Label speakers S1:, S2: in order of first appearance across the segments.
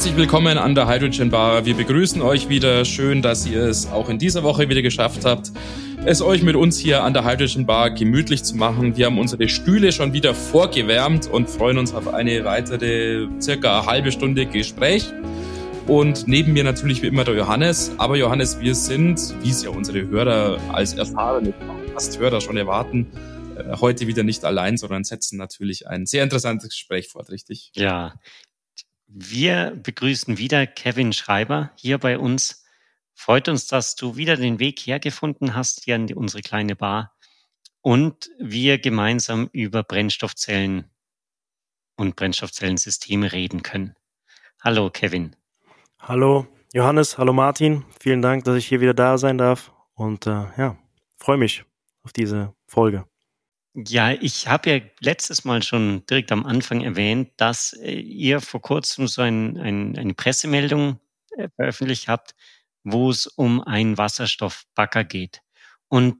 S1: Herzlich willkommen an der Hydrogen Bar. Wir begrüßen euch wieder. Schön, dass ihr es auch in dieser Woche wieder geschafft habt, es euch mit uns hier an der Hydrogen Bar gemütlich zu machen. Wir haben unsere Stühle schon wieder vorgewärmt und freuen uns auf eine weitere circa halbe Stunde Gespräch. Und neben mir natürlich wie immer der Johannes. Aber Johannes, wir sind, wie es ja unsere Hörer als erfahrene Gasthörer schon erwarten, äh, heute wieder nicht allein, sondern setzen natürlich ein sehr interessantes Gespräch fort, richtig?
S2: Ja, wir begrüßen wieder Kevin Schreiber hier bei uns. Freut uns, dass du wieder den Weg hergefunden hast hier an unsere kleine Bar und wir gemeinsam über Brennstoffzellen und Brennstoffzellensysteme reden können. Hallo Kevin.
S3: Hallo Johannes, hallo Martin. Vielen Dank, dass ich hier wieder da sein darf und äh, ja, freue mich auf diese Folge.
S2: Ja, ich habe ja letztes Mal schon direkt am Anfang erwähnt, dass äh, ihr vor kurzem so ein, ein, eine Pressemeldung äh, veröffentlicht habt, wo es um einen Wasserstoffbagger geht. Und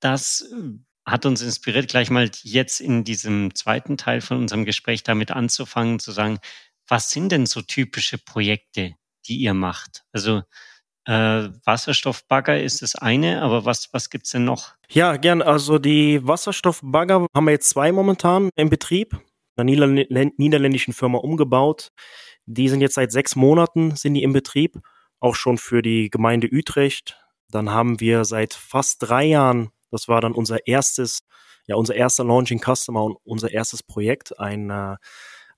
S2: das äh, hat uns inspiriert, gleich mal jetzt in diesem zweiten Teil von unserem Gespräch damit anzufangen, zu sagen, was sind denn so typische Projekte, die ihr macht? Also Wasserstoffbagger ist das eine, aber was, was gibt's denn noch?
S3: Ja, gern. Also die Wasserstoffbagger haben wir jetzt zwei momentan im Betrieb. Einer niederländischen Firma umgebaut. Die sind jetzt seit sechs Monaten sind die im Betrieb, auch schon für die Gemeinde Utrecht. Dann haben wir seit fast drei Jahren, das war dann unser erstes, ja unser erster Launching Customer und unser erstes Projekt, ein, äh,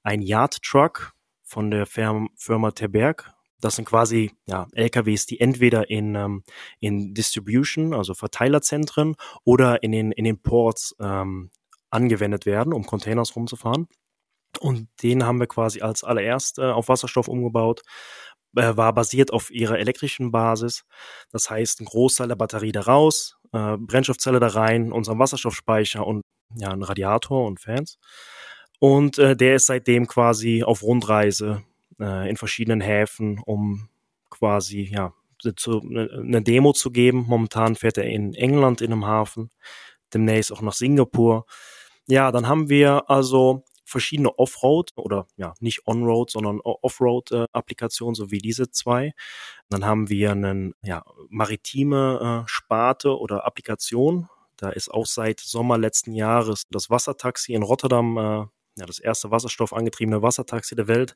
S3: ein Yard Truck von der Firma Terberg das sind quasi ja, LKWs, die entweder in, ähm, in Distribution, also Verteilerzentren oder in den, in den Ports ähm, angewendet werden, um Containers rumzufahren. Und den haben wir quasi als allererst äh, auf Wasserstoff umgebaut, äh, war basiert auf ihrer elektrischen Basis. Das heißt, ein Großteil der Batterie da raus, äh, Brennstoffzelle da rein, unseren Wasserstoffspeicher und ja, ein Radiator und Fans. Und äh, der ist seitdem quasi auf Rundreise äh, in verschiedenen Häfen, um quasi ja zu, ne, eine Demo zu geben. Momentan fährt er in England in einem Hafen, demnächst auch nach Singapur. Ja, dann haben wir also verschiedene Offroad oder ja nicht Onroad, sondern Offroad-Applikationen, so wie diese zwei. Dann haben wir einen ja, maritime äh, Sparte oder Applikation. Da ist auch seit Sommer letzten Jahres das Wassertaxi in Rotterdam, äh, ja, das erste wasserstoffangetriebene Wassertaxi der Welt,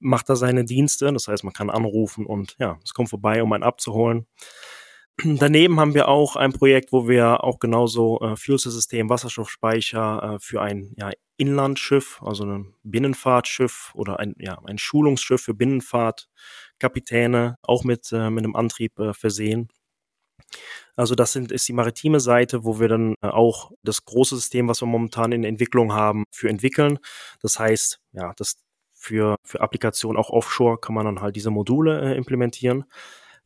S3: macht da seine Dienste. Das heißt, man kann anrufen und ja, es kommt vorbei, um einen abzuholen. Daneben haben wir auch ein Projekt, wo wir auch genauso äh, Fuel-System, Wasserstoffspeicher äh, für ein ja, Inlandschiff, also ein Binnenfahrtschiff oder ein, ja, ein Schulungsschiff für Binnenfahrtkapitäne auch mit, äh, mit einem Antrieb äh, versehen. Also das sind, ist die maritime Seite, wo wir dann äh, auch das große System, was wir momentan in Entwicklung haben, für entwickeln. Das heißt, ja, das für, für Applikationen auch offshore kann man dann halt diese Module äh, implementieren.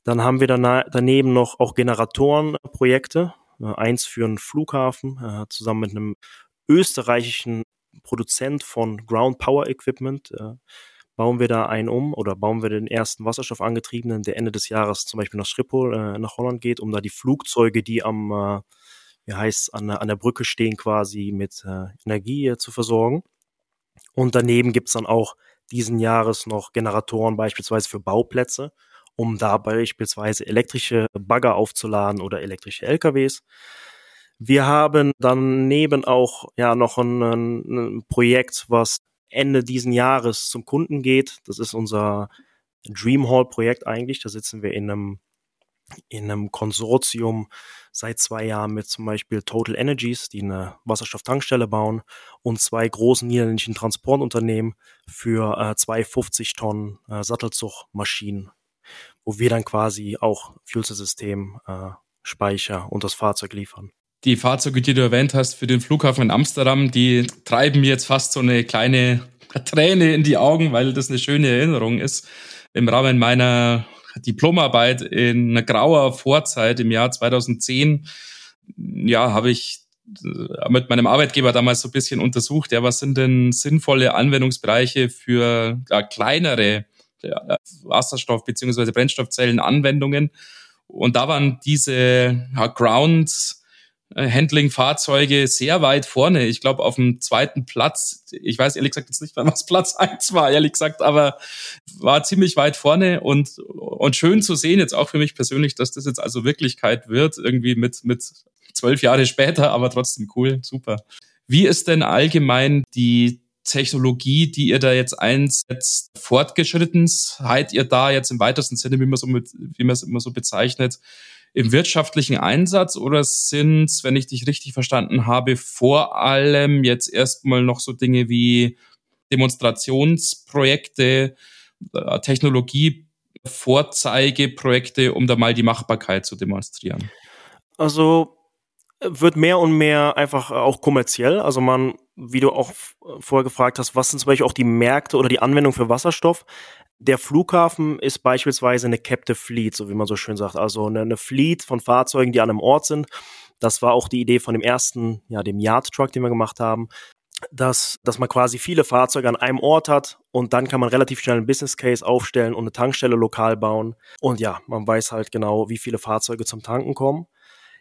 S3: Dann haben wir daneben noch auch Generatorenprojekte. Äh, eins für einen Flughafen, äh, zusammen mit einem österreichischen Produzent von Ground Power Equipment. Bauen wir da einen um oder bauen wir den ersten Wasserstoffangetriebenen, der Ende des Jahres zum Beispiel nach Schiphol, äh, nach Holland geht, um da die Flugzeuge, die am, äh, wie heißt, an, an der Brücke stehen, quasi mit äh, Energie äh, zu versorgen. Und daneben gibt's dann auch diesen Jahres noch Generatoren beispielsweise für Bauplätze, um da beispielsweise elektrische Bagger aufzuladen oder elektrische LKWs. Wir haben daneben auch ja noch ein, ein Projekt, was Ende diesen Jahres zum Kunden geht. Das ist unser Dreamhall Projekt eigentlich. Da sitzen wir in einem in einem Konsortium seit zwei Jahren mit zum Beispiel Total Energies, die eine Wasserstofftankstelle bauen, und zwei großen niederländischen Transportunternehmen für äh, zwei 50 Tonnen äh, Sattelzugmaschinen, wo wir dann quasi auch Fuelsystem, äh, Speicher und das Fahrzeug liefern.
S1: Die Fahrzeuge, die du erwähnt hast für den Flughafen in Amsterdam, die treiben mir jetzt fast so eine kleine Träne in die Augen, weil das eine schöne Erinnerung ist. Im Rahmen meiner Diplomarbeit in grauer Vorzeit im Jahr 2010, ja, habe ich äh, mit meinem Arbeitgeber damals so ein bisschen untersucht, ja, was sind denn sinnvolle Anwendungsbereiche für ja, kleinere ja, Wasserstoff- beziehungsweise Brennstoffzellenanwendungen. Und da waren diese ja, Ground äh, Handling-Fahrzeuge sehr weit vorne. Ich glaube, auf dem zweiten Platz, ich weiß ehrlich gesagt jetzt nicht, was Platz eins war, ehrlich gesagt, aber war ziemlich weit vorne und, und schön zu sehen, jetzt auch für mich persönlich, dass das jetzt also Wirklichkeit wird, irgendwie mit, mit zwölf Jahre später, aber trotzdem cool, super. Wie ist denn allgemein die Technologie, die ihr da jetzt einsetzt, fortgeschritten? Seid ihr da jetzt im weitesten Sinne, wie man so mit, wie man es immer so bezeichnet, im wirtschaftlichen Einsatz oder sind, wenn ich dich richtig verstanden habe, vor allem jetzt erstmal noch so Dinge wie Demonstrationsprojekte, äh, Technologie-Vorzeigeprojekte, um da mal die Machbarkeit zu demonstrieren?
S3: Also wird mehr und mehr einfach auch kommerziell. Also man, wie du auch vorher gefragt hast, was sind zum Beispiel auch die Märkte oder die Anwendung für Wasserstoff? Der Flughafen ist beispielsweise eine Captive Fleet, so wie man so schön sagt. Also eine, eine Fleet von Fahrzeugen, die an einem Ort sind. Das war auch die Idee von dem ersten, ja, dem Yard Truck, den wir gemacht haben, dass, dass man quasi viele Fahrzeuge an einem Ort hat und dann kann man relativ schnell einen Business Case aufstellen und eine Tankstelle lokal bauen. Und ja, man weiß halt genau, wie viele Fahrzeuge zum Tanken kommen.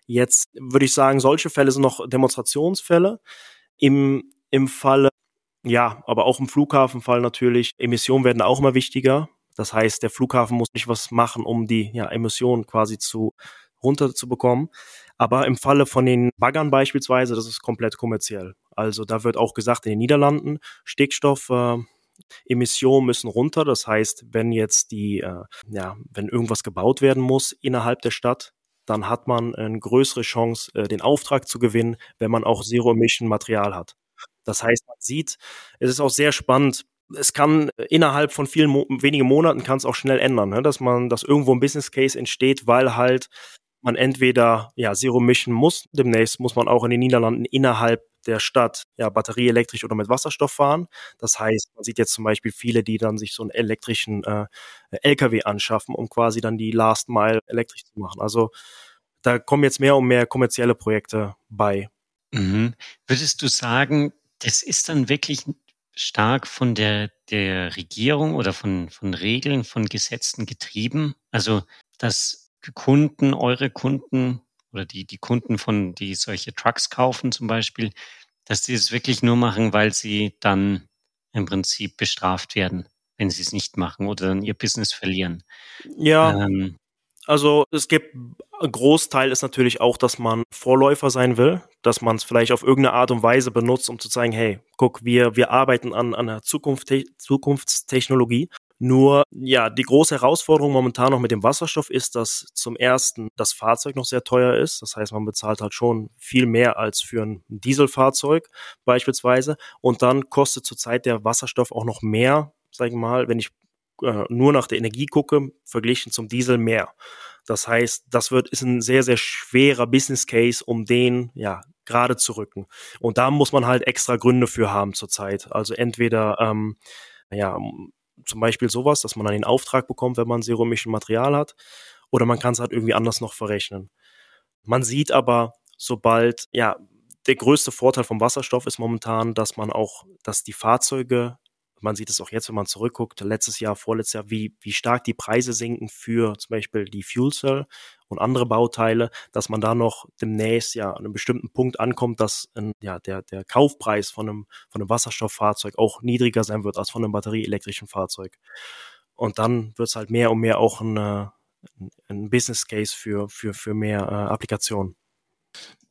S3: Jetzt würde ich sagen, solche Fälle sind noch Demonstrationsfälle. Im, im Falle ja, aber auch im Flughafenfall natürlich, Emissionen werden auch immer wichtiger. Das heißt, der Flughafen muss nicht was machen, um die ja, Emissionen quasi zu runterzubekommen. Aber im Falle von den Baggern beispielsweise, das ist komplett kommerziell. Also da wird auch gesagt, in den Niederlanden, Stickstoff, äh, Emissionen müssen runter. Das heißt, wenn jetzt die, äh, ja, wenn irgendwas gebaut werden muss innerhalb der Stadt, dann hat man eine größere Chance, äh, den Auftrag zu gewinnen, wenn man auch Zero-Emission-Material hat. Das heißt, man sieht, es ist auch sehr spannend. Es kann innerhalb von vielen Mo wenigen Monaten kann es auch schnell ändern, ne? dass man, dass irgendwo ein Business Case entsteht, weil halt man entweder ja Zero Mission muss. Demnächst muss man auch in den Niederlanden innerhalb der Stadt ja batterieelektrisch oder mit Wasserstoff fahren. Das heißt, man sieht jetzt zum Beispiel viele, die dann sich so einen elektrischen äh, LKW anschaffen, um quasi dann die Last Mile elektrisch zu machen. Also da kommen jetzt mehr und mehr kommerzielle Projekte bei.
S2: Mhm. Würdest du sagen, das ist dann wirklich stark von der, der Regierung oder von, von Regeln, von Gesetzen getrieben. Also, dass Kunden, eure Kunden oder die, die Kunden von, die solche Trucks kaufen zum Beispiel, dass die es wirklich nur machen, weil sie dann im Prinzip bestraft werden, wenn sie es nicht machen oder dann ihr Business verlieren.
S3: Ja. Ähm, also es gibt, ein Großteil ist natürlich auch, dass man Vorläufer sein will, dass man es vielleicht auf irgendeine Art und Weise benutzt, um zu zeigen, hey, guck, wir, wir arbeiten an, an einer Zukunft, Zukunftstechnologie. Nur, ja, die große Herausforderung momentan noch mit dem Wasserstoff ist, dass zum ersten das Fahrzeug noch sehr teuer ist. Das heißt, man bezahlt halt schon viel mehr als für ein Dieselfahrzeug beispielsweise. Und dann kostet zurzeit der Wasserstoff auch noch mehr, sag ich mal, wenn ich äh, nur nach der Energie gucke, verglichen zum Diesel mehr. Das heißt, das wird, ist ein sehr, sehr schwerer Business Case, um den, ja, gerade zu rücken. Und da muss man halt extra Gründe für haben zurzeit. Also entweder, ähm, ja, zum Beispiel sowas, dass man dann den Auftrag bekommt, wenn man Zero-Emission Material hat, oder man kann es halt irgendwie anders noch verrechnen. Man sieht aber, sobald, ja, der größte Vorteil vom Wasserstoff ist momentan, dass man auch, dass die Fahrzeuge man sieht es auch jetzt, wenn man zurückguckt, letztes Jahr, vorletztes Jahr, wie, wie stark die Preise sinken für zum Beispiel die Fuel Cell und andere Bauteile, dass man da noch demnächst ja an einem bestimmten Punkt ankommt, dass ja, der, der Kaufpreis von einem, von einem Wasserstofffahrzeug auch niedriger sein wird als von einem batterieelektrischen Fahrzeug. Und dann wird es halt mehr und mehr auch ein, ein Business Case für, für, für mehr äh, Applikationen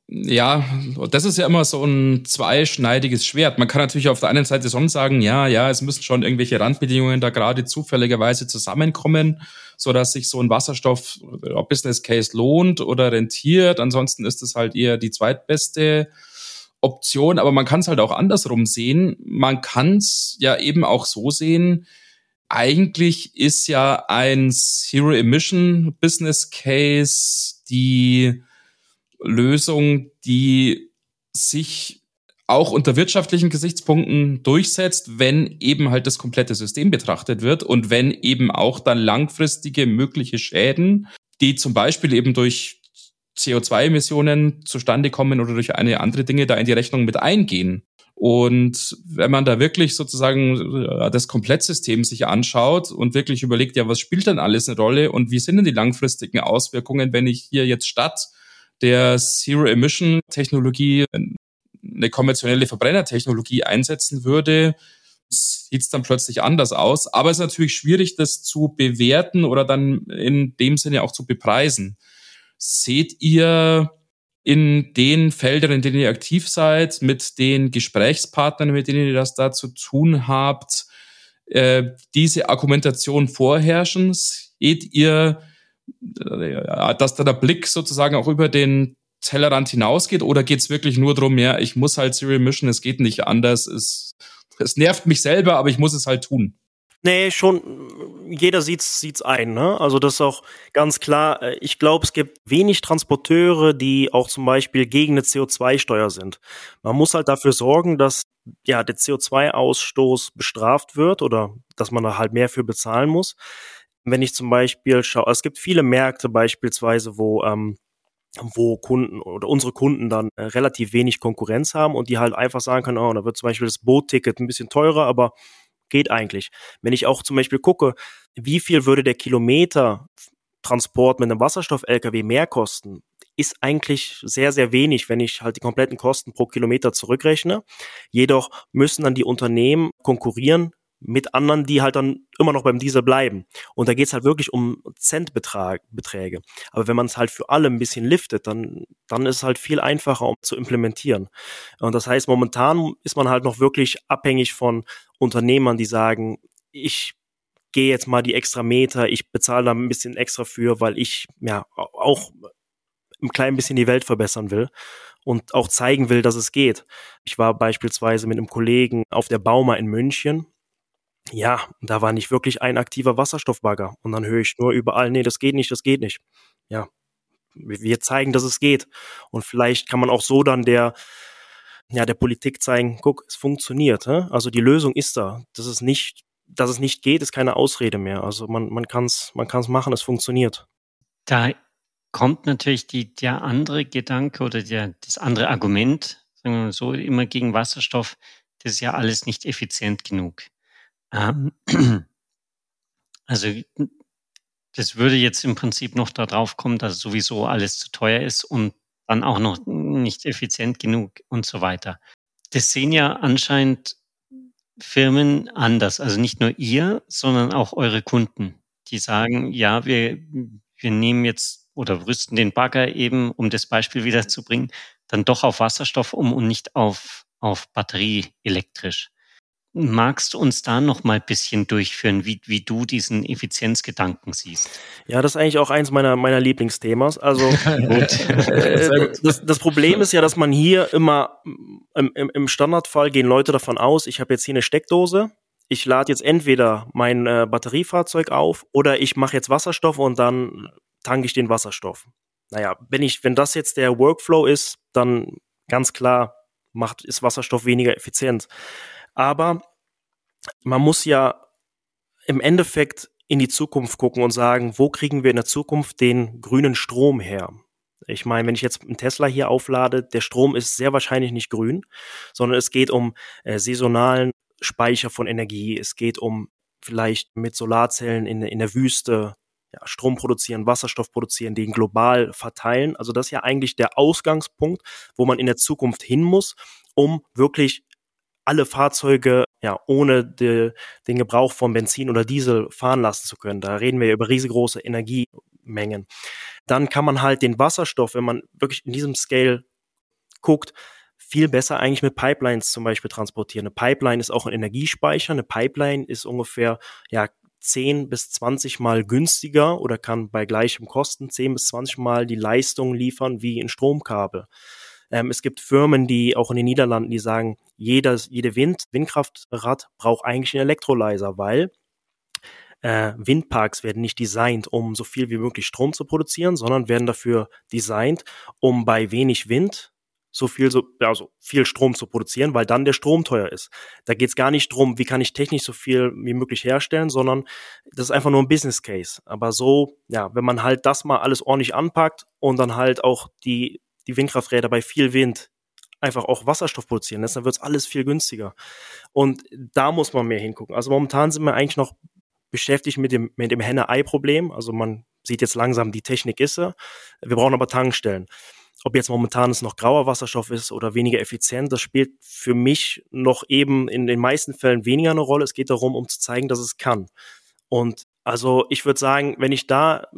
S1: ja, das ist ja immer so ein zweischneidiges Schwert. Man kann natürlich auf der einen Seite schon sagen, ja, ja, es müssen schon irgendwelche Randbedingungen da gerade zufälligerweise zusammenkommen, so dass sich so ein Wasserstoff äh, Business Case lohnt oder rentiert. Ansonsten ist es halt eher die zweitbeste Option. Aber man kann es halt auch andersrum sehen. Man kann es ja eben auch so sehen. Eigentlich ist ja ein Zero Emission Business Case die Lösung, die sich auch unter wirtschaftlichen Gesichtspunkten durchsetzt, wenn eben halt das komplette System betrachtet wird und wenn eben auch dann langfristige mögliche Schäden, die zum Beispiel eben durch CO2-Emissionen zustande kommen oder durch eine andere Dinge da in die Rechnung mit eingehen. Und wenn man da wirklich sozusagen äh, das Komplettsystem sich anschaut und wirklich überlegt, ja, was spielt denn alles eine Rolle und wie sind denn die langfristigen Auswirkungen, wenn ich hier jetzt statt der Zero-Emission-Technologie eine konventionelle Verbrennertechnologie einsetzen würde, sieht es dann plötzlich anders aus. Aber es ist natürlich schwierig, das zu bewerten oder dann in dem Sinne auch zu bepreisen. Seht ihr in den Feldern, in denen ihr aktiv seid, mit den Gesprächspartnern, mit denen ihr das da zu tun habt, äh, diese Argumentation vorherrschen? Seht ihr, dass da der Blick sozusagen auch über den Tellerrand hinausgeht oder geht es wirklich nur darum, ja, ich muss halt Serial Mission, es geht nicht anders, es, es nervt mich selber, aber ich muss es halt tun?
S3: Nee, schon, jeder sieht's, sieht's ein, ne? Also das ist auch ganz klar. Äh, ich glaube, es gibt wenig Transporteure, die auch zum Beispiel gegen eine CO2-Steuer sind. Man muss halt dafür sorgen, dass ja der CO2-Ausstoß bestraft wird oder dass man da halt mehr für bezahlen muss. Wenn ich zum Beispiel schaue, es gibt viele Märkte beispielsweise, wo ähm, wo Kunden oder unsere Kunden dann äh, relativ wenig Konkurrenz haben und die halt einfach sagen können, oh, da wird zum Beispiel das Bootticket ein bisschen teurer, aber geht eigentlich. Wenn ich auch zum Beispiel gucke, wie viel würde der Kilometer Transport mit einem Wasserstoff-LKW mehr kosten, ist eigentlich sehr, sehr wenig, wenn ich halt die kompletten Kosten pro Kilometer zurückrechne. Jedoch müssen dann die Unternehmen konkurrieren mit anderen, die halt dann immer noch beim Diesel bleiben. Und da geht's halt wirklich um Centbeträge. Aber wenn man es halt für alle ein bisschen liftet, dann, dann ist es halt viel einfacher um zu implementieren. Und das heißt, momentan ist man halt noch wirklich abhängig von Unternehmern, die sagen, ich gehe jetzt mal die extra Meter, ich bezahle da ein bisschen extra für, weil ich ja auch ein klein bisschen die Welt verbessern will und auch zeigen will, dass es geht. Ich war beispielsweise mit einem Kollegen auf der Bauma in München ja, da war nicht wirklich ein aktiver Wasserstoffbagger. Und dann höre ich nur überall, nee, das geht nicht, das geht nicht. Ja, wir zeigen, dass es geht. Und vielleicht kann man auch so dann der, ja, der Politik zeigen, guck, es funktioniert. Hä? Also die Lösung ist da. Das ist nicht, dass es nicht geht, ist keine Ausrede mehr. Also man, man kann es man kann's machen, es funktioniert.
S2: Da kommt natürlich die, der andere Gedanke oder der, das andere Argument, sagen wir mal so, immer gegen Wasserstoff, das ist ja alles nicht effizient genug. Ähm, also das würde jetzt im Prinzip noch darauf kommen, dass sowieso alles zu teuer ist und dann auch noch nicht effizient genug und so weiter. Das sehen ja anscheinend Firmen anders. Also nicht nur ihr, sondern auch eure Kunden, die sagen, ja, wir, wir nehmen jetzt oder rüsten den Bagger eben, um das Beispiel wiederzubringen, dann doch auf Wasserstoff um und nicht auf, auf Batterie elektrisch. Magst du uns da noch mal ein bisschen durchführen, wie, wie du diesen Effizienzgedanken siehst?
S3: Ja, das ist eigentlich auch eins meiner, meiner Lieblingsthemas. Also äh, das, das Problem ist ja, dass man hier immer im, im, im Standardfall gehen Leute davon aus, ich habe jetzt hier eine Steckdose, ich lade jetzt entweder mein äh, Batteriefahrzeug auf oder ich mache jetzt Wasserstoff und dann tanke ich den Wasserstoff. Naja, wenn ich, wenn das jetzt der Workflow ist, dann ganz klar macht, ist Wasserstoff weniger effizient. Aber man muss ja im Endeffekt in die Zukunft gucken und sagen, wo kriegen wir in der Zukunft den grünen Strom her? Ich meine, wenn ich jetzt einen Tesla hier auflade, der Strom ist sehr wahrscheinlich nicht grün, sondern es geht um äh, saisonalen Speicher von Energie. Es geht um vielleicht mit Solarzellen in, in der Wüste ja, Strom produzieren, Wasserstoff produzieren, den global verteilen. Also das ist ja eigentlich der Ausgangspunkt, wo man in der Zukunft hin muss, um wirklich alle Fahrzeuge ja ohne de, den Gebrauch von Benzin oder Diesel fahren lassen zu können. Da reden wir über riesengroße Energiemengen. Dann kann man halt den Wasserstoff, wenn man wirklich in diesem Scale guckt, viel besser eigentlich mit Pipelines zum Beispiel transportieren. Eine Pipeline ist auch ein Energiespeicher. Eine Pipeline ist ungefähr ja 10 bis 20 Mal günstiger oder kann bei gleichem Kosten 10 bis 20 Mal die Leistung liefern wie ein Stromkabel. Ähm, es gibt Firmen, die auch in den Niederlanden, die sagen, jedes, jede Wind, Windkraftrad braucht eigentlich einen Elektrolyzer, weil äh, Windparks werden nicht designt, um so viel wie möglich Strom zu produzieren, sondern werden dafür designt, um bei wenig Wind so viel, so, also viel Strom zu produzieren, weil dann der Strom teuer ist. Da geht es gar nicht drum, wie kann ich technisch so viel wie möglich herstellen, sondern das ist einfach nur ein Business Case. Aber so, ja, wenn man halt das mal alles ordentlich anpackt und dann halt auch die die Windkrafträder bei viel Wind einfach auch Wasserstoff produzieren lässt, dann wird es alles viel günstiger. Und da muss man mehr hingucken. Also momentan sind wir eigentlich noch beschäftigt mit dem, mit dem Henne-Ei-Problem. Also man sieht jetzt langsam, die Technik ist sie. Wir brauchen aber Tankstellen. ob jetzt momentan es noch grauer Wasserstoff ist oder weniger effizient, das spielt für mich noch eben in den meisten Fällen weniger eine Rolle. Es geht darum, um zu zeigen, dass es kann. Und also ich würde sagen, wenn ich da,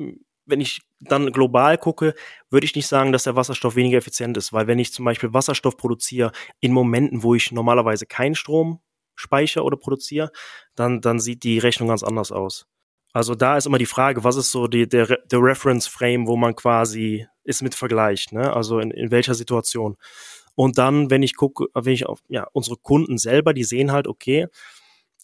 S3: wenn ich dann global gucke, würde ich nicht sagen, dass der Wasserstoff weniger effizient ist, weil wenn ich zum Beispiel Wasserstoff produziere in Momenten, wo ich normalerweise keinen Strom speichere oder produziere, dann, dann sieht die Rechnung ganz anders aus. Also da ist immer die Frage, was ist so die, der, der Reference Frame, wo man quasi ist mit vergleicht, ne? Also in, in welcher Situation. Und dann, wenn ich gucke, wenn ich auf ja, unsere Kunden selber, die sehen halt, okay,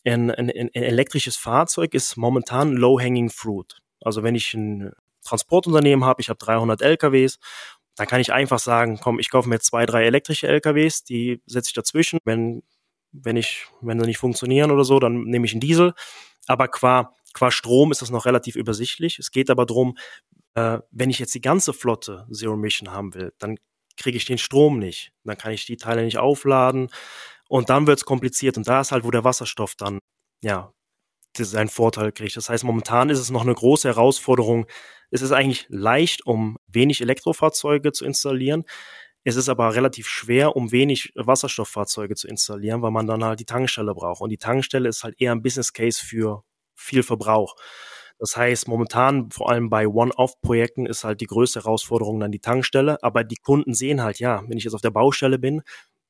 S3: ein, ein, ein elektrisches Fahrzeug ist momentan low-hanging fruit. Also wenn ich ein Transportunternehmen habe, ich habe 300 LKWs, dann kann ich einfach sagen, komm, ich kaufe mir zwei, drei elektrische LKWs, die setze ich dazwischen. Wenn, wenn ich, wenn sie nicht funktionieren oder so, dann nehme ich einen Diesel. Aber qua Qua Strom ist das noch relativ übersichtlich. Es geht aber darum, äh, wenn ich jetzt die ganze Flotte Zero Emission haben will, dann kriege ich den Strom nicht. Dann kann ich die Teile nicht aufladen. Und dann wird es kompliziert. Und da ist halt, wo der Wasserstoff dann, ja, seinen Vorteil kriegt. Das heißt, momentan ist es noch eine große Herausforderung. Es ist eigentlich leicht, um wenig Elektrofahrzeuge zu installieren. Es ist aber relativ schwer, um wenig Wasserstofffahrzeuge zu installieren, weil man dann halt die Tankstelle braucht. Und die Tankstelle ist halt eher ein Business Case für viel Verbrauch. Das heißt, momentan, vor allem bei One-Off-Projekten, ist halt die größte Herausforderung dann die Tankstelle. Aber die Kunden sehen halt, ja, wenn ich jetzt auf der Baustelle bin,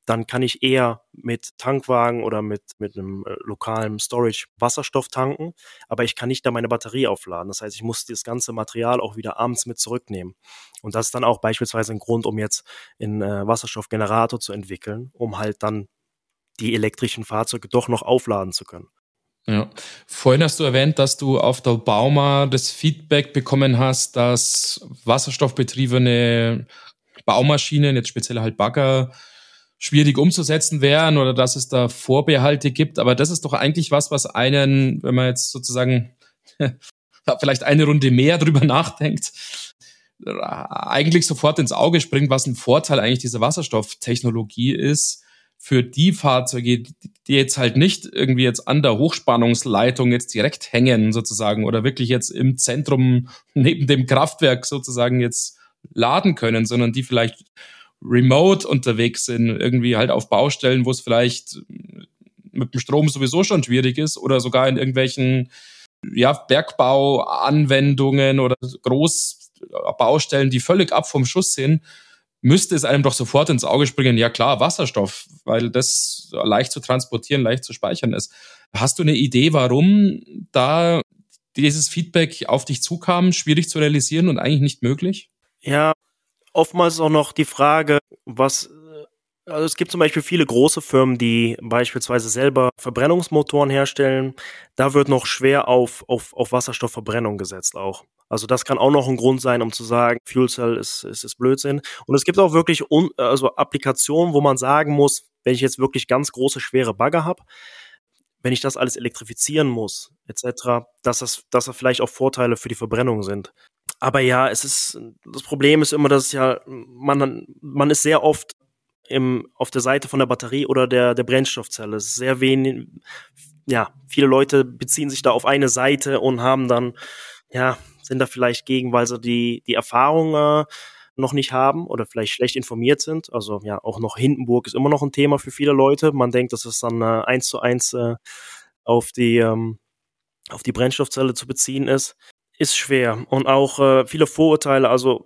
S3: dann kann ich eher mit Tankwagen oder mit, mit einem äh, lokalen Storage Wasserstoff tanken, aber ich kann nicht da meine Batterie aufladen. Das heißt, ich muss das ganze Material auch wieder abends mit zurücknehmen. Und das ist dann auch beispielsweise ein Grund, um jetzt einen äh, Wasserstoffgenerator zu entwickeln, um halt dann die elektrischen Fahrzeuge doch noch aufladen zu können.
S1: Ja. Vorhin hast du erwähnt, dass du auf der Bauma das Feedback bekommen hast, dass wasserstoffbetriebene Baumaschinen, jetzt speziell halt Bagger, schwierig umzusetzen wären oder dass es da Vorbehalte gibt. Aber das ist doch eigentlich was, was einen, wenn man jetzt sozusagen vielleicht eine Runde mehr drüber nachdenkt, eigentlich sofort ins Auge springt, was ein Vorteil eigentlich dieser Wasserstofftechnologie ist für die Fahrzeuge, die jetzt halt nicht irgendwie jetzt an der Hochspannungsleitung jetzt direkt hängen sozusagen oder wirklich jetzt im Zentrum neben dem Kraftwerk sozusagen jetzt laden können, sondern die vielleicht remote unterwegs sind, irgendwie halt auf Baustellen, wo es vielleicht mit dem Strom sowieso schon schwierig ist oder sogar in irgendwelchen ja, Bergbauanwendungen oder Großbaustellen, die völlig ab vom Schuss sind, müsste es einem doch sofort ins Auge springen, ja klar, Wasserstoff, weil das leicht zu transportieren, leicht zu speichern ist. Hast du eine Idee, warum da dieses Feedback auf dich zukam, schwierig zu realisieren und eigentlich nicht möglich?
S3: Ja, oftmals auch noch die Frage, was also es gibt zum Beispiel viele große Firmen, die beispielsweise selber Verbrennungsmotoren herstellen. Da wird noch schwer auf, auf, auf Wasserstoffverbrennung gesetzt auch. Also das kann auch noch ein Grund sein, um zu sagen, Fuel Cell ist, ist, ist Blödsinn. Und es gibt auch wirklich un, also Applikationen, wo man sagen muss, wenn ich jetzt wirklich ganz große, schwere Bagger habe, wenn ich das alles elektrifizieren muss, etc., dass das, dass das vielleicht auch Vorteile für die Verbrennung sind. Aber ja, es ist, das Problem ist immer, dass ja, man, man ist sehr oft im, auf der Seite von der Batterie oder der, der Brennstoffzelle. Sehr wenig, ja, viele Leute beziehen sich da auf eine Seite und haben dann, ja, sind da vielleicht gegen, weil sie die, die Erfahrung äh, noch nicht haben oder vielleicht schlecht informiert sind. Also ja, auch noch Hindenburg ist immer noch ein Thema für viele Leute. Man denkt, dass es dann äh, eins zu eins äh, auf die ähm, auf die Brennstoffzelle zu beziehen ist, ist schwer und auch äh, viele Vorurteile. Also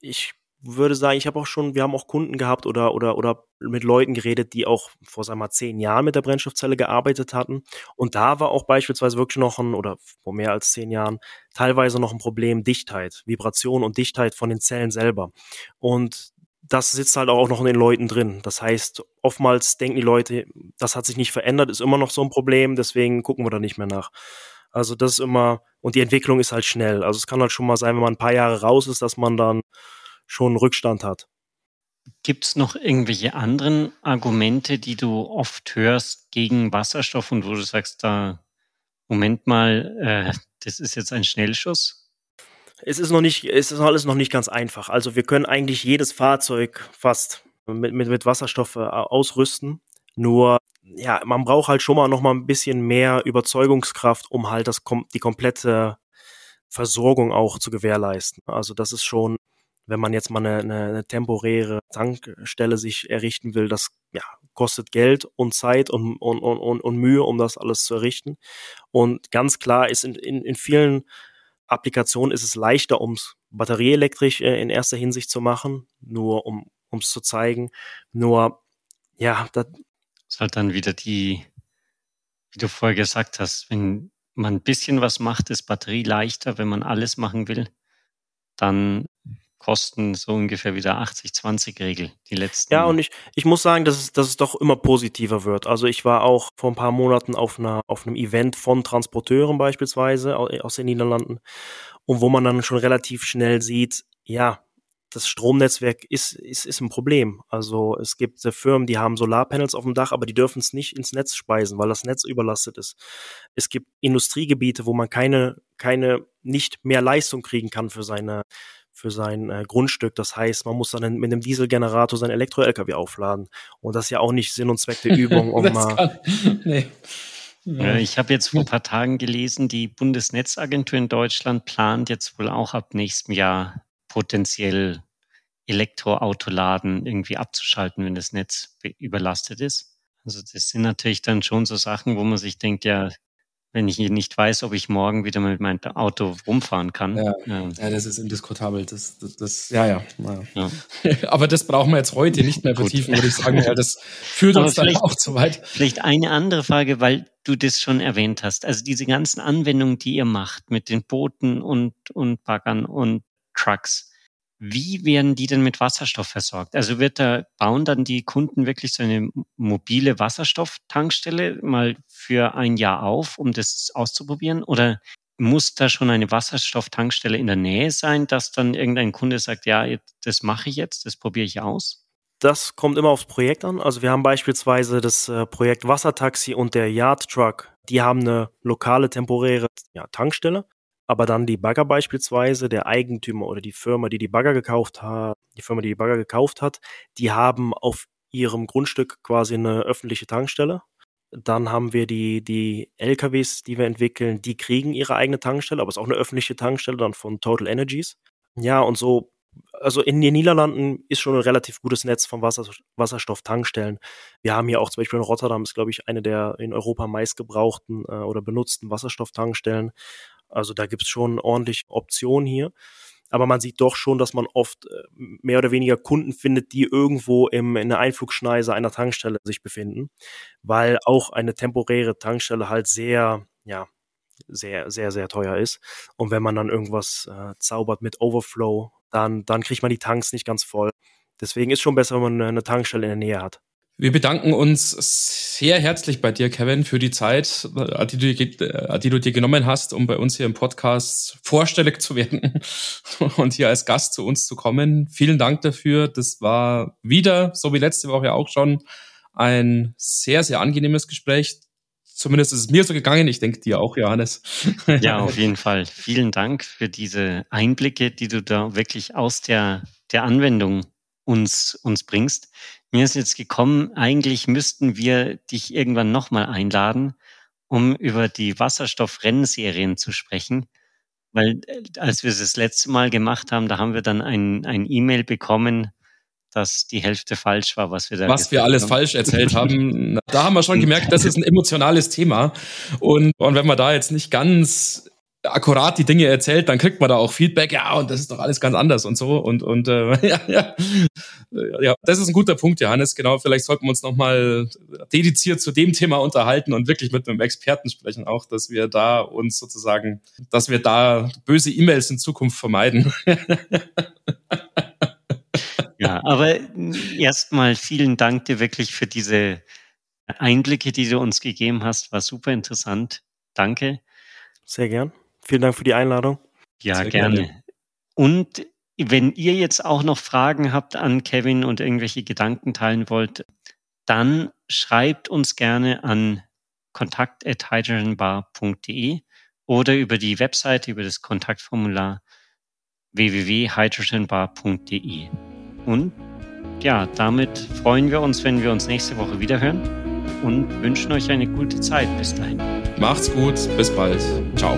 S3: ich würde sagen, ich habe auch schon, wir haben auch Kunden gehabt oder, oder, oder mit Leuten geredet, die auch vor, sagen wir mal, zehn Jahren mit der Brennstoffzelle gearbeitet hatten. Und da war auch beispielsweise wirklich noch ein, oder vor mehr als zehn Jahren, teilweise noch ein Problem Dichtheit, Vibration und Dichtheit von den Zellen selber. Und das sitzt halt auch noch in den Leuten drin. Das heißt, oftmals denken die Leute, das hat sich nicht verändert, ist immer noch so ein Problem, deswegen gucken wir da nicht mehr nach. Also das ist immer, und die Entwicklung ist halt schnell. Also es kann halt schon mal sein, wenn man ein paar Jahre raus ist, dass man dann schon Rückstand hat.
S2: Gibt es noch irgendwelche anderen Argumente, die du oft hörst gegen Wasserstoff und wo du sagst, da, Moment mal, äh, das ist jetzt ein Schnellschuss?
S3: Es ist noch nicht, es ist alles noch nicht ganz einfach. Also wir können eigentlich jedes Fahrzeug fast mit, mit, mit Wasserstoff äh, ausrüsten. Nur, ja, man braucht halt schon mal noch mal ein bisschen mehr Überzeugungskraft, um halt das, die komplette Versorgung auch zu gewährleisten. Also das ist schon wenn man jetzt mal eine, eine, eine temporäre Tankstelle sich errichten will, das ja, kostet Geld und Zeit und, und, und, und Mühe, um das alles zu errichten. Und ganz klar ist in, in, in vielen Applikationen ist es leichter, ums batterieelektrisch äh, in erster Hinsicht zu machen, nur um es zu zeigen. Nur, ja,
S2: das ist halt dann wieder die, wie du vorher gesagt hast, wenn man ein bisschen was macht, ist Batterie leichter. Wenn man alles machen will, dann kosten so ungefähr wieder 80-20-Regel, die letzten.
S3: Ja, und ich, ich muss sagen, dass es, dass es doch immer positiver wird. Also ich war auch vor ein paar Monaten auf, einer, auf einem Event von Transporteuren beispielsweise aus den Niederlanden und wo man dann schon relativ schnell sieht, ja, das Stromnetzwerk ist, ist, ist ein Problem. Also es gibt Firmen, die haben Solarpanels auf dem Dach, aber die dürfen es nicht ins Netz speisen, weil das Netz überlastet ist. Es gibt Industriegebiete, wo man keine, keine, nicht mehr Leistung kriegen kann für seine, für sein äh, Grundstück. Das heißt, man muss dann mit einem Dieselgenerator sein Elektro-LKW aufladen. Und das ist ja auch nicht Sinn und Zweck der Übung, um mal.
S2: nee. Ja. Ich habe jetzt vor ein paar Tagen gelesen, die Bundesnetzagentur in Deutschland plant jetzt wohl auch ab nächstem Jahr potenziell Elektroautoladen irgendwie abzuschalten, wenn das Netz überlastet ist. Also das sind natürlich dann schon so Sachen, wo man sich denkt, ja, wenn ich nicht weiß, ob ich morgen wieder mit meinem Auto rumfahren kann.
S1: Ja, ja. ja das ist indiskutabel. Das, das, das ja, ja, ja. Aber das brauchen wir jetzt heute nicht mehr vertiefen, würde ich sagen. Ja, das führt uns dann auch zu weit.
S2: Vielleicht eine andere Frage, weil du das schon erwähnt hast. Also diese ganzen Anwendungen, die ihr macht mit den Booten und, und Baggern und Trucks. Wie werden die denn mit Wasserstoff versorgt? Also wird da, bauen dann die Kunden wirklich so eine mobile Wasserstofftankstelle mal für ein Jahr auf, um das auszuprobieren? Oder muss da schon eine Wasserstofftankstelle in der Nähe sein, dass dann irgendein Kunde sagt, ja, das mache ich jetzt, das probiere ich aus?
S3: Das kommt immer aufs Projekt an. Also wir haben beispielsweise das äh, Projekt Wassertaxi und der Yard Truck. Die haben eine lokale temporäre ja, Tankstelle aber dann die Bagger beispielsweise, der Eigentümer oder die Firma, die die Bagger gekauft hat, die Firma, die die Bagger gekauft hat, die haben auf ihrem Grundstück quasi eine öffentliche Tankstelle. Dann haben wir die, die LKWs, die wir entwickeln, die kriegen ihre eigene Tankstelle, aber es ist auch eine öffentliche Tankstelle dann von Total Energies. Ja, und so, also in den Niederlanden ist schon ein relativ gutes Netz von Wasser, Wasserstofftankstellen. Wir haben hier auch zum Beispiel in Rotterdam ist, glaube ich, eine der in Europa meistgebrauchten äh, oder benutzten Wasserstofftankstellen. Also da gibt es schon ordentlich Optionen hier. Aber man sieht doch schon, dass man oft äh, mehr oder weniger Kunden findet, die irgendwo im, in der Einflugschneise einer Tankstelle sich befinden, weil auch eine temporäre Tankstelle halt sehr, ja, sehr, sehr, sehr teuer ist. Und wenn man dann irgendwas äh, zaubert mit Overflow, dann, dann kriegt man die Tanks nicht ganz voll. Deswegen ist schon besser, wenn man eine Tankstelle in der Nähe hat.
S1: Wir bedanken uns sehr herzlich bei dir, Kevin, für die Zeit, äh, die du, äh, die du, dir genommen hast, um bei uns hier im Podcast vorstellig zu werden und hier als Gast zu uns zu kommen. Vielen Dank dafür. Das war wieder, so wie letzte Woche auch schon, ein sehr, sehr angenehmes Gespräch. Zumindest ist es mir so gegangen. Ich denke dir auch, Johannes.
S2: Ja, auf jeden Fall. Vielen Dank für diese Einblicke, die du da wirklich aus der, der Anwendung uns, uns bringst. Mir ist jetzt gekommen, eigentlich müssten wir dich irgendwann nochmal einladen, um über die Wasserstoffrennserien zu sprechen. Weil äh, als wir es das letzte Mal gemacht haben, da haben wir dann ein, ein E-Mail bekommen, dass die Hälfte falsch war, was wir da
S1: Was wir alles haben. falsch erzählt haben. Da haben wir schon gemerkt, das ist ein emotionales Thema. Und, und wenn wir da jetzt nicht ganz akkurat die Dinge erzählt, dann kriegt man da auch Feedback, ja, und das ist doch alles ganz anders und so. Und, und äh, ja, ja, ja, das ist ein guter Punkt, Johannes. Genau, vielleicht sollten wir uns nochmal dediziert zu dem Thema unterhalten und wirklich mit einem Experten sprechen, auch, dass wir da uns sozusagen, dass wir da böse E-Mails in Zukunft vermeiden.
S2: ja, aber erstmal vielen Dank dir wirklich für diese Einblicke, die du uns gegeben hast. War super interessant. Danke.
S3: Sehr gern. Vielen Dank für die Einladung.
S2: Ja, Sehr gerne. gerne. Und wenn ihr jetzt auch noch Fragen habt an Kevin und irgendwelche Gedanken teilen wollt, dann schreibt uns gerne an kontakt.hydrogenbar.de oder über die Webseite, über das Kontaktformular www.hydrogenbar.de. Und ja, damit freuen wir uns, wenn wir uns nächste Woche wiederhören und wünschen euch eine gute Zeit. Bis dahin.
S1: Macht's gut, bis bald. Ciao.